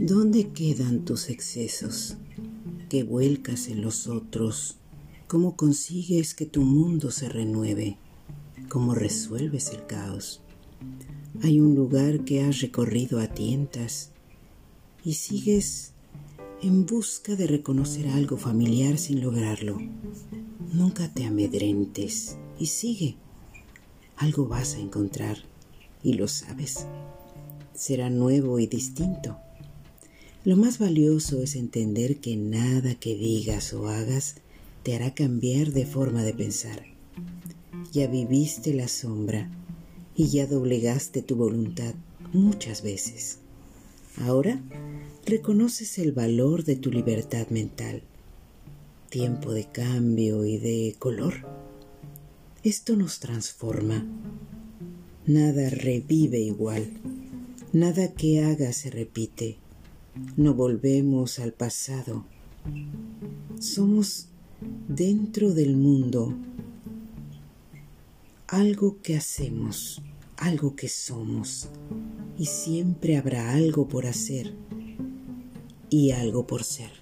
¿Dónde quedan tus excesos? ¿Qué vuelcas en los otros? ¿Cómo consigues que tu mundo se renueve? ¿Cómo resuelves el caos? Hay un lugar que has recorrido a tientas y sigues en busca de reconocer algo familiar sin lograrlo. Nunca te amedrentes y sigue. Algo vas a encontrar y lo sabes. Será nuevo y distinto. Lo más valioso es entender que nada que digas o hagas te hará cambiar de forma de pensar. Ya viviste la sombra y ya doblegaste tu voluntad muchas veces. Ahora reconoces el valor de tu libertad mental, tiempo de cambio y de color. Esto nos transforma. Nada revive igual, nada que haga se repite. No volvemos al pasado. Somos dentro del mundo algo que hacemos, algo que somos, y siempre habrá algo por hacer y algo por ser.